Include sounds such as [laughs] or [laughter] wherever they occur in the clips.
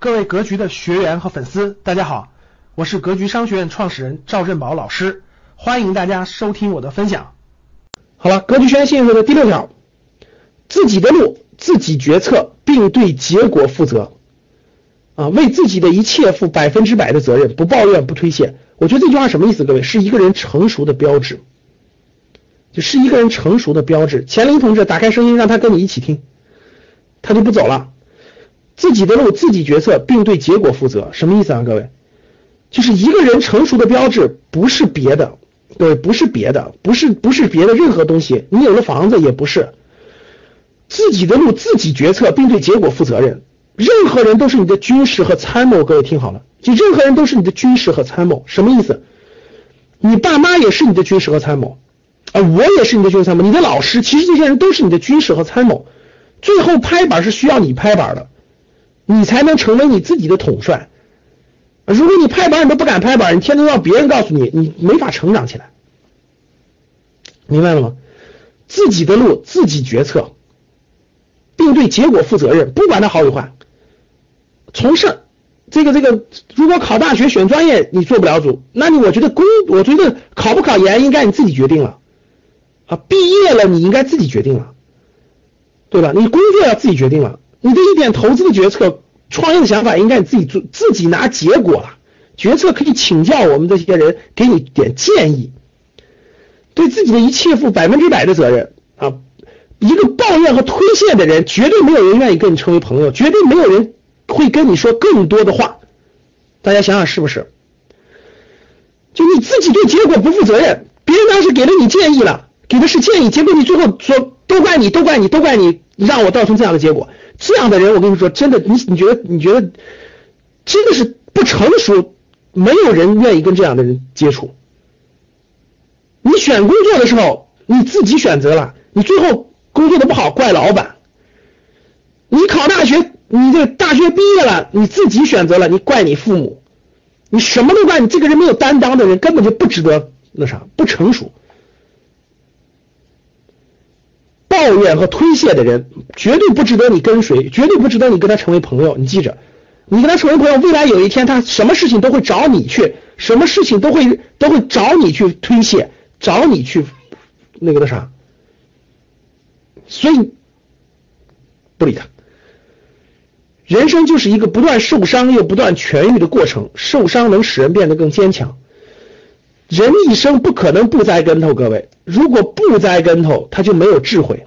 各位格局的学员和粉丝，大家好，我是格局商学院创始人赵振宝老师，欢迎大家收听我的分享。好了，格局学院信任的第六条，自己的路自己决策，并对结果负责啊，为自己的一切负百分之百的责任，不抱怨不推卸。我觉得这句话什么意思？各位，是一个人成熟的标志，就是一个人成熟的标志。钱林同志，打开声音，让他跟你一起听，他就不走了。自己的路自己决策，并对结果负责，什么意思啊？各位，就是一个人成熟的标志，不是别的，对，不是别的，不是不是别的任何东西。你有了房子也不是，自己的路自己决策，并对结果负责任。任何人都是你的军师和参谋，各位听好了，就任何人都是你的军师和参谋，什么意思？你爸妈也是你的军师和参谋，啊，我也是你的军师参谋，你的老师，其实这些人都是你的军师和参谋。最后拍板是需要你拍板的。你才能成为你自己的统帅。如果你拍板你都不敢拍板，你天天让别人告诉你，你没法成长起来。明白了吗？自己的路自己决策，并对结果负责任，不管它好与坏。从事这个这个，如果考大学选专业你做不了主，那你我觉得工，我觉得考不考研应该你自己决定了啊。毕业了你应该自己决定了，对吧？你工作要自己决定了。你的一点投资的决策、创业的想法，应该你自己做，自己拿结果了。决策可以请教我们这些人，给你点建议。对自己的一切负百分之百的责任啊！一个抱怨和推卸的人，绝对没有人愿意跟你成为朋友，绝对没有人会跟你说更多的话。大家想想是不是？就你自己对结果不负责任，别人当时给了你建议了，给的是建议，结果你最后说都怪你，都怪你，都怪你，让我造成这样的结果。这样的人，我跟你说，真的，你你觉得你觉得真的是不成熟，没有人愿意跟这样的人接触。你选工作的时候，你自己选择了，你最后工作的不好，怪老板。你考大学，你这大学毕业了，你自己选择了，你怪你父母。你什么都怪你，这个人没有担当的人，根本就不值得那啥，不成熟。抱怨和推卸的人绝对不值得你跟随，绝对不值得你跟他成为朋友。你记着，你跟他成为朋友，未来有一天他什么事情都会找你去，什么事情都会都会找你去推卸，找你去那个那啥。所以不理他。人生就是一个不断受伤又不断痊愈的过程，受伤能使人变得更坚强。人一生不可能不栽跟头，各位，如果不栽跟头，他就没有智慧。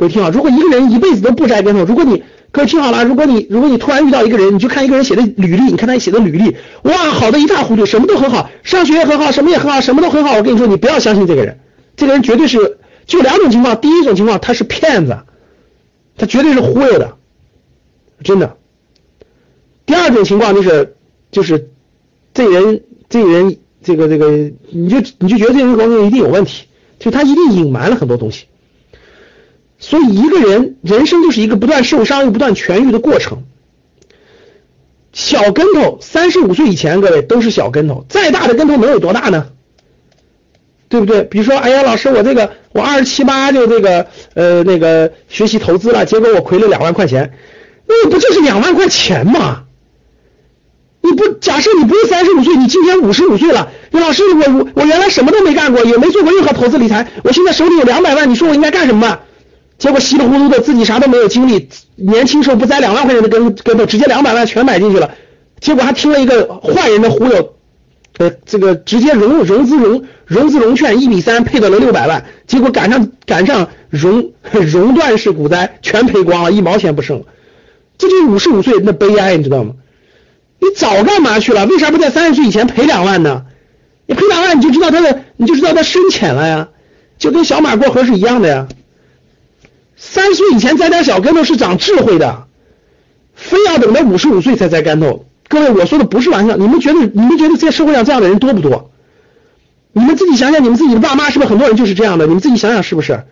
各位听好，如果一个人一辈子都不摘跟头，如果你各位听好了，如果你如果你突然遇到一个人，你就看一个人写的履历，你看他写的履历，哇，好的一塌糊涂，什么都很好，上学也很好，什么也很好，什么都很好。我跟你说，你不要相信这个人，这个人绝对是就两种情况，第一种情况他是骗子，他绝对是忽悠的，真的。第二种情况就是就是这人这人。这个这个，你就你就觉得这人工作一定有问题，就他一定隐瞒了很多东西。所以一个人人生就是一个不断受伤又不断痊愈的过程。小跟头，三十五岁以前，各位都是小跟头，再大的跟头能有多大呢？对不对？比如说，哎呀，老师，我这个我二十七八就这个呃那个学习投资了，结果我亏了两万块钱，那不就是两万块钱吗？你不假设你不是三十五岁，你今年五十五岁了。你老师，我我我原来什么都没干过，也没做过任何投资理财。我现在手里有两百万，你说我应该干什么？结果稀里糊涂的自己啥都没有经历，年轻时候不栽两万块钱的跟跟头，直接两百万全买进去了。结果还听了一个坏人的忽悠，呃，这个直接融融资融融资融券一比三配到了六百万，结果赶上赶上熔 [laughs] 熔断式股灾，全赔光了，一毛钱不剩。这就是五十五岁那悲哀，你知道吗？你早干嘛去了？为啥不在三十岁以前赔两万呢？你赔两万，你就知道他的，你就知道他深浅了呀，就跟小马过河是一样的呀。三十岁以前栽点小跟头是长智慧的，非要等到五十五岁才栽跟头。各位，我说的不是玩笑，你们觉得你们觉得在社会上这样的人多不多？你们自己想想，你们自己的爸妈是不是很多人就是这样的？你们自己想想是不是？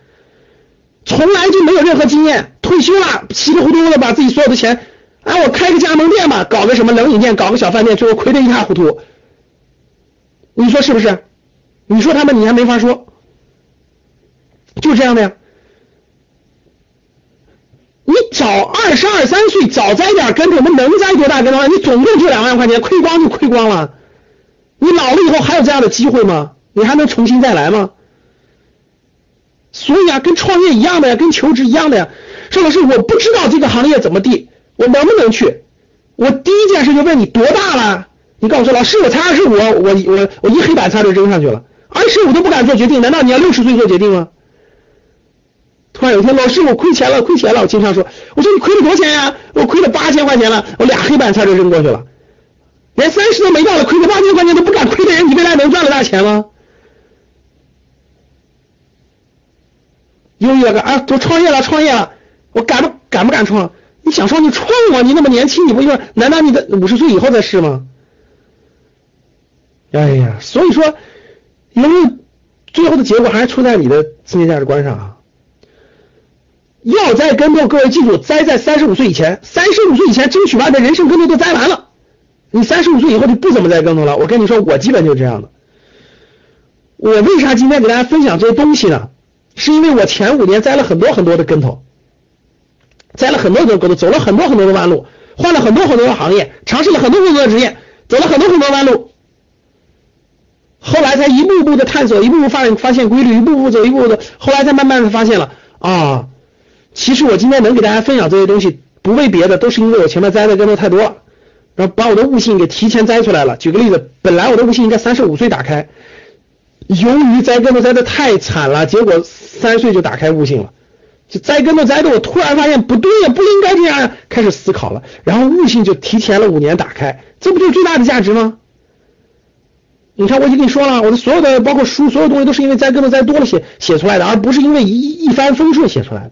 从来就没有任何经验，退休了稀里糊涂的把自己所有的钱。哎，我开个加盟店吧，搞个什么冷饮店，搞个小饭店，最后亏得一塌糊涂。你说是不是？你说他们，你还没法说，就这样的呀。早二十二三岁早栽点跟头，我们能栽多大跟头？你总共就两万块钱，亏光就亏光了。你老了以后还有这样的机会吗？你还能重新再来吗？所以啊，跟创业一样的呀，跟求职一样的呀。说老师，我不知道这个行业怎么地，我能不能去？我第一件事就问你多大了？你告诉我说，老师，我才二十五，我我我一黑板擦就扔上去了，二十五都不敢做决定，难道你要六十岁做决定吗？突然有一天，老师，我亏钱了，亏钱了。我经常说，我说你亏了多少钱呀？我亏了八千块钱了，我俩黑板擦就扔过去了，连三十都没到了，亏了八千块钱都不敢亏的人，你未来能赚了大钱吗？又一个啊，都创业了，创业了，我敢不敢不敢创？你想创你创啊！你那么年轻，你不说，难道你的五十岁以后再试吗？哎呀，所以说，因为最后的结果还是出在你的资金价值观上啊。要栽跟头，各位记住，栽在三十五岁以前。三十五岁以前，争取把你的人生跟头都栽完了。你三十五岁以后就不怎么栽跟头了。我跟你说，我基本就是这样的。我为啥今天给大家分享这些东西呢？是因为我前五年栽了很多很多的跟头，栽了很多很多跟头，走了很多很多的弯路，换了很多很多的行业，尝试了很多很多的职业，走了很多很多弯路，后来才一步步的探索，一步步发发现规律，一步步走，一步步的，后来才慢慢的发现了啊。其实我今天能给大家分享这些东西，不为别的，都是因为我前面栽的跟头太多了，然后把我的悟性给提前栽出来了。举个例子，本来我的悟性应该三十五岁打开，由于栽跟头栽的太惨了，结果三岁就打开悟性了。就栽跟头栽的，我突然发现不对呀，不应该这样，开始思考了，然后悟性就提前了五年打开，这不就是最大的价值吗？你看，我已经跟你说了，我的所有的包括书，所有东西都是因为栽跟头栽多了写写出来的，而不是因为一一帆风顺写出来的。